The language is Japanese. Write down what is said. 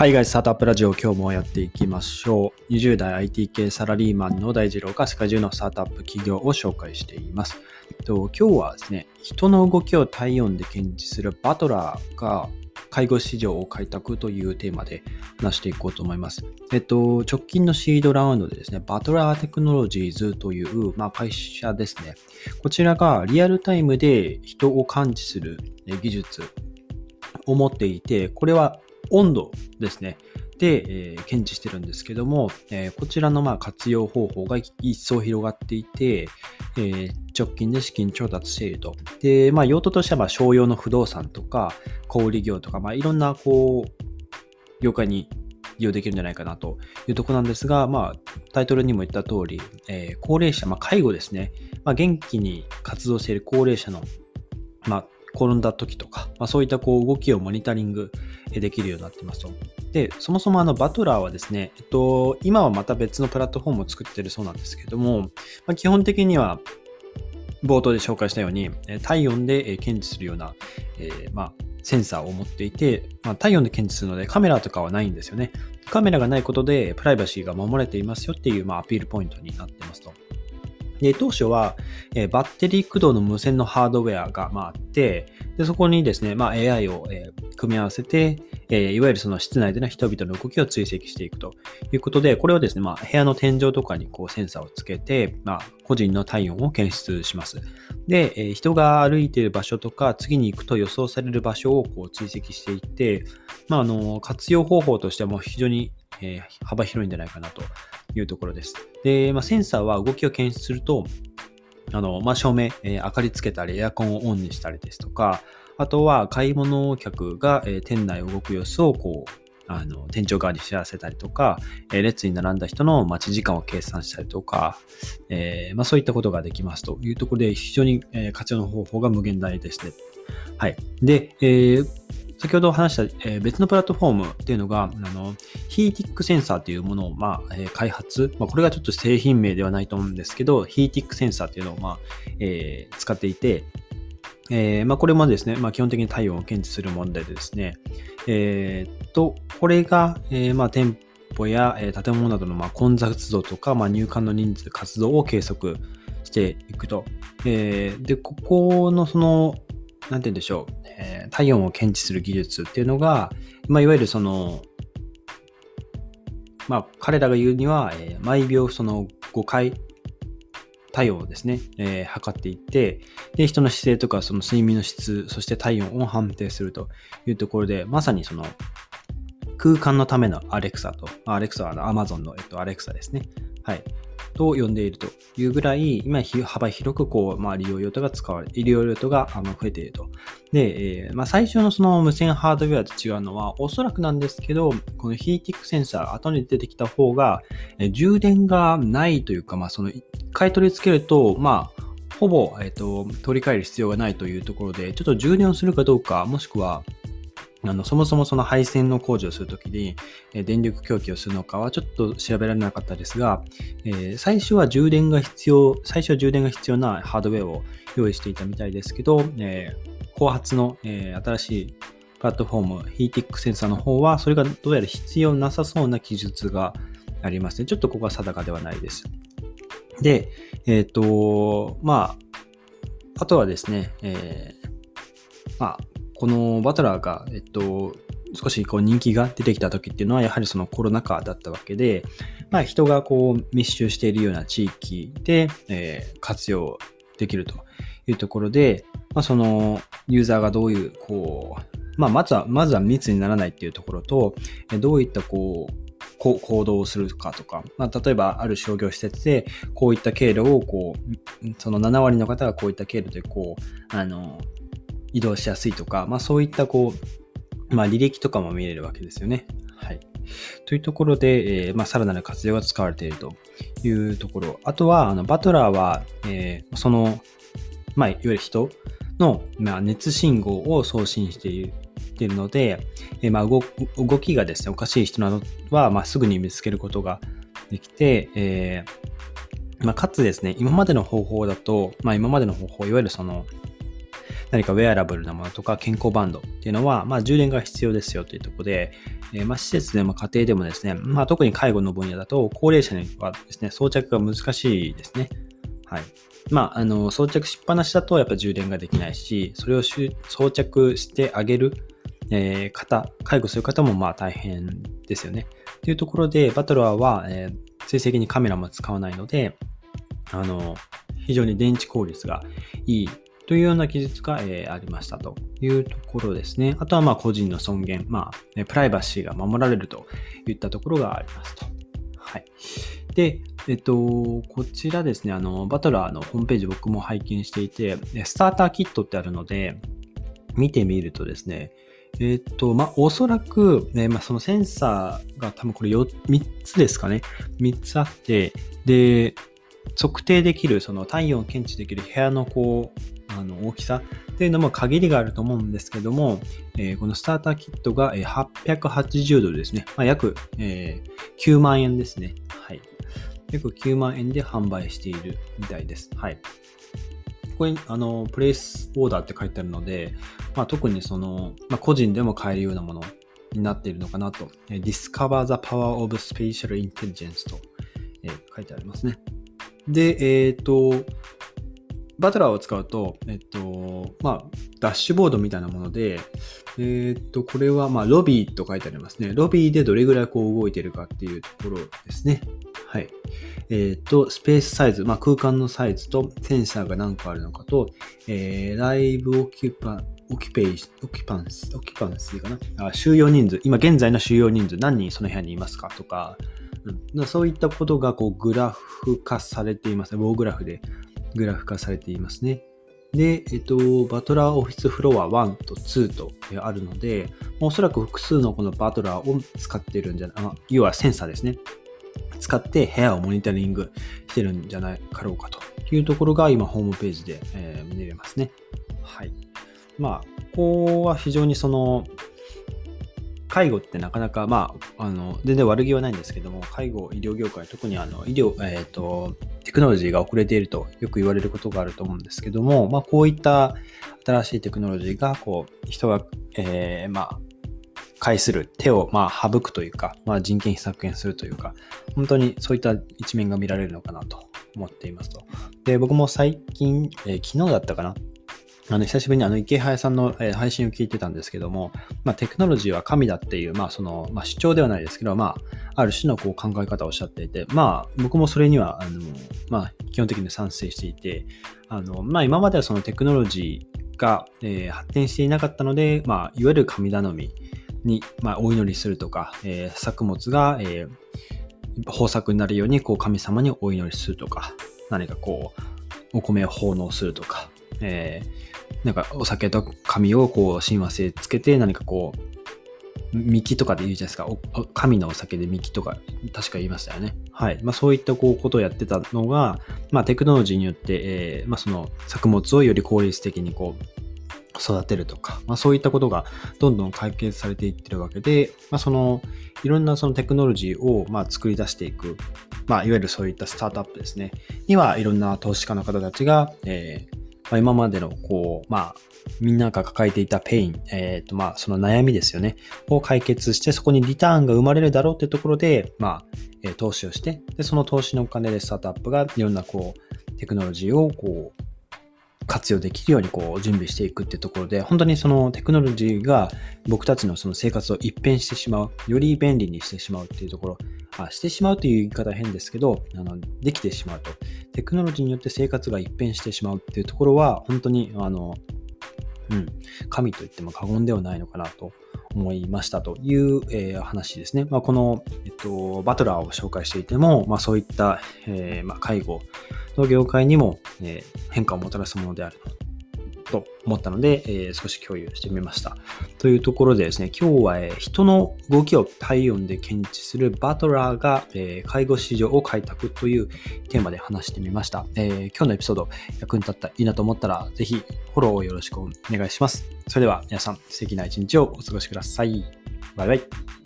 海外スタートアップラジオ今日もやっていきましょう。20代 IT 系サラリーマンの大二郎が世界中のスタートアップ企業を紹介しています。と今日はですね、人の動きを体温で検知するバトラーが介護市場を開拓というテーマで話していこうと思います。えっと、直近のシードラウンドでですね、バトラーテクノロジーズという、まあ、会社ですね。こちらがリアルタイムで人を感知する技術を持っていて、これは温度ですね。で、えー、検知してるんですけども、えー、こちらのまあ活用方法が一層広がっていて、えー、直近で資金調達していると。で、まあ、用途としてはま商用の不動産とか、小売業とか、まあ、いろんなこう、業界に利用できるんじゃないかなというとこなんですが、まあ、タイトルにも言った通り、えー、高齢者、まあ、介護ですね、まあ、元気に活動している高齢者の、まあ、転んだ時とか、まあ、そういったこう動きをモニタリングできるようになってますと。で、そもそもあのバトラーはですね、えっと、今はまた別のプラットフォームを作ってるそうなんですけども、まあ、基本的には冒頭で紹介したように、体温で検知するような、えー、まあ、センサーを持っていて、まあ、体温で検知するのでカメラとかはないんですよね。カメラがないことでプライバシーが守れていますよっていう、まあ、アピールポイントになってますと。で、当初は、え、バッテリー駆動の無線のハードウェアが、まあ、って、でそこにですね、まあ、AI を、え、組み合わせて、え、いわゆるその室内での人々の動きを追跡していくということで、これをですね、まあ、部屋の天井とかにこうセンサーをつけて、まあ、個人の体温を検出します。で、え、人が歩いている場所とか、次に行くと予想される場所をこう追跡していって、まあ、あの、活用方法としても非常にえ、幅広いんじゃないかなというところです。で、まあ、センサーは動きを検出すると、あの、まあ、照明、えー、明かりつけたり、エアコンをオンにしたりですとか、あとは買い物客が、えー、店内を動く様子をこう、あの、店長側に知らせたりとか、えー、列に並んだ人の待ち時間を計算したりとか、えー、まあ、そういったことができますというところで、非常に、え活用の方法が無限大ですね。はい。で、えー、先ほど話した、えー、別のプラットフォームっていうのが、あの、ヒーティックセンサーっていうものを、まあ、えー、開発、まあ、これがちょっと製品名ではないと思うんですけど、ヒーティックセンサーっていうのを、まあ、えー、使っていて、えー、まあ、これもですね、まあ、基本的に体温を検知する問題でですね、えー、っと、これが、えー、まあ、店舗や、え、建物などの、ま、混雑度とか、まあ、入館の人数、活動を計測していくと。え、で、ここのその、なんて言うんでしょう、えー、体温を検知する技術っていうのが、まあ、いわゆるその、まあ、彼らが言うには、えー、毎秒その5回体温をですね、えー、測っていって、で、人の姿勢とか、その睡眠の質、そして体温を判定するというところで、まさにその空間のためのアレクサと、アレクサはあの Amazon の、えっと、アレクサですね。はい。と呼んでいるというぐらい、今幅広くこう、まあ、利用用途が使われ、利用用途があの増えていると。で、えー、まあ、最初のその無線ハードウェアと違うのは、おそらくなんですけど、このヒーティックセンサー、後に出てきた方が、え、充電がないというか、まあ、その一回取り付けると、まあ、ほぼ、えっ、ー、と、取り替える必要がないというところで、ちょっと充電をするかどうか、もしくは、あのそもそもその配線の工事をするときに、え電力供給をするのかはちょっと調べられなかったですが、えー、最初は充電が必要、最初は充電が必要なハードウェアを用意していたみたいですけど、えー、後発の、えー、新しいプラットフォーム、ヒーティックセンサーの方は、それがどうやら必要なさそうな記述がありますね。ちょっとここは定かではないです。で、えっ、と、まあ、あとはですね、えまあ、このバトラーが、えっと、少しこう人気が出てきた時っていうのはやはりそのコロナ禍だったわけで、まあ、人がこう密集しているような地域で、えー、活用できるというところで、まあ、そのユーザーがどういうこう、まあ、まずはまずは密にならないっていうところとどういったこうこう行動をするかとか、まあ、例えばある商業施設でこういった経路をこうその7割の方がこういった経路でこうあの移動しやすいとか、まあそういったこう、まあ履歴とかも見れるわけですよね。はい。というところで、えー、まあ、さらなる活用が使われているというところ。あとは、あのバトラーは、えー、その、まあ、いわゆる人の、まあ、熱信号を送信しているているので、え、まあ動きがですね、おかしい人などは、まあ、すぐに見つけることができて、えーまあ、かつですね、今までの方法だと、ま、今までの方法、いわゆるその、何かウェアラブルなものとか健康バンドっていうのは、まあ、充電が必要ですよというところで、えー、まあ、施設でも家庭でもですね、まあ、特に介護の分野だと、高齢者にはですね、装着が難しいですね。はい。まあ、あの、装着しっぱなしだとやっぱ充電ができないし、それを装着してあげる、えー、方、介護する方もまあ大変ですよね。というところで、バトラーは、えー、追跡にカメラも使わないので、あの、非常に電池効率がいいというような記述が、えー、ありましたというところですね。あとはまあ個人の尊厳、まあ、プライバシーが守られるといったところがありますと。はい。で、えっと、こちらですね、あの、バトラーのホームページ僕も拝見していて、スターターキットってあるので、見てみるとですね、えっと、まあ、おそらく、ね、まあ、そのセンサーが多分これ3つですかね。3つあって、で、測定できる、その体温を検知できる部屋のこう、あの大きさっていうのも限りがあると思うんですけども、えー、このスターターキットが880ドルですね。まあ、約、えー、9万円ですね。はい。約9万円で販売しているみたいです。はい。ここに、あの、プレイスオーダーって書いてあるので、まあ、特にその、まあ、個人でも買えるようなものになっているのかなと。Discover the Power of Spatial Intelligence と、えー、書いてありますね。で、えっ、ー、と、バトラーを使うと、えっと、まあ、ダッシュボードみたいなもので、えっと、これは、まあ、ロビーと書いてありますね。ロビーでどれぐらいこう動いてるかっていうところですね。はい。えっと、スペースサイズ、まあ、空間のサイズとセンサーが何個あるのかと、えー、ライブオキュパ、オキペイ、オキパンス、オキパンスかな？あ収容人数、今現在の収容人数何人その部屋にいますかとか、うん、そういったことがこうグラフ化されていますね。棒グラフでグラフ化されていますね。で、えっと、バトラーオフィスフロア1と2とあるので、おそらく複数のこのバトラーを使ってるんじゃない、あ要はセンサーですね。使って部屋をモニタリングしてるんじゃないかろうかというところが今ホームページで、え、見れますね。はい。まあ、ここは非常にその、介護ってなかなか、まあ、あの、全然悪気はないんですけども、介護、医療業界、特にあの、医療、えっ、ー、と、テクノロジーが遅れているとよく言われることがあると思うんですけども、まあ、こういった新しいテクノロジーが、こう、人が、えー、まあ、介する手を、まあ、省くというか、まあ、人件費削減するというか、本当にそういった一面が見られるのかなと思っていますと。で、僕も最近、えー、昨日だったかなあの、久しぶりにあの、池早さんの、え配信を聞いてたんですけども、まあ、テクノロジーは神だっていう、まあ、その、まあ、主張ではないですけど、まあ、ある種のこう考え方をおっしゃっていて、まあ、僕もそれには、あの、まあ、基本的に賛成していて、あの、まあ、今まではそのテクノロジーが、えー、発展していなかったので、まあ、いわゆる神頼みに、まあ、お祈りするとか、えー、作物が、えー、豊作になるように、こう、神様にお祈りするとか、何かこう、お米を奉納するとか、えー、なんかお酒と紙をこう親和性つけて何かこうミキとかで言うじゃないですか。神のお酒でミキとか、確か言いましたよね。はい。まあそういったこうことをやってたのが、まあテクノロジーによって、えー、まあその作物をより効率的にこう育てるとか、まあそういったことがどんどん解決されていってるわけで、まあそのいろんなそのテクノロジーをまあ作り出していく、まあいわゆるそういったスタートアップですね、にはいろんな投資家の方たちが、えーまあ、今までのこう、まあ、みんなが抱えていたペイン、えっ、ー、と、まあ、その悩みですよね、を解決して、そこにリターンが生まれるだろうっていうところで、まあ、え、投資をして、で、その投資のお金でスタートアップがいろんなこう、テクノロジーをこう、活用できるようにこう準備していくってところで、本当にそのテクノロジーが僕たちのその生活を一変してしまう、より便利にしてしまうっていうところ、あしてしまうという言い方変ですけど、あのできてしまうと。テクノロジーによって生活が一変してしまうっていうところは、本当に、あの、うん、神と言っても過言ではないのかなと思いましたという、えー、話ですね。まあ、この、えっと、バトラーを紹介していても、まあ、そういった、えーまあ、介護の業界にも、え、変化をもたらすものであると思ったので、えー、少し共有してみました。というところでですね、今日は、えー、人の動きを体温で検知するバトラーが、えー、介護市場を開拓というテーマで話してみました。え今日のエピソード役に立ったらいいなと思ったら、ぜひフォローをよろしくお願いします。それでは皆さん素敵な一日をお過ごしください。バイバイ。